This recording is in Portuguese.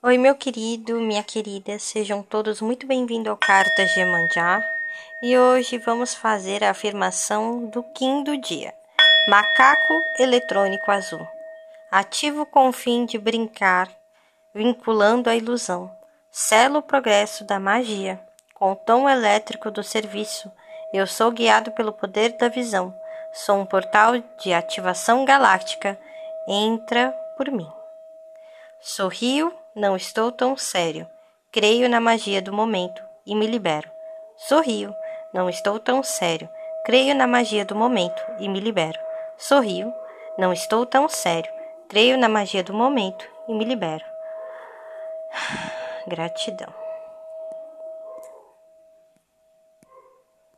Oi, meu querido, minha querida, sejam todos muito bem-vindos ao Cartas de Emanjá e hoje vamos fazer a afirmação do Kim do dia. Macaco eletrônico azul. Ativo com o fim de brincar, vinculando a ilusão. Selo o progresso da magia. Com o tom elétrico do serviço, eu sou guiado pelo poder da visão. Sou um portal de ativação galáctica. Entra por mim. Sorrio não estou tão sério. Creio na magia do momento e me libero. Sorrio. Não estou tão sério. Creio na magia do momento e me libero. Sorrio. Não estou tão sério. Creio na magia do momento e me libero. Gratidão.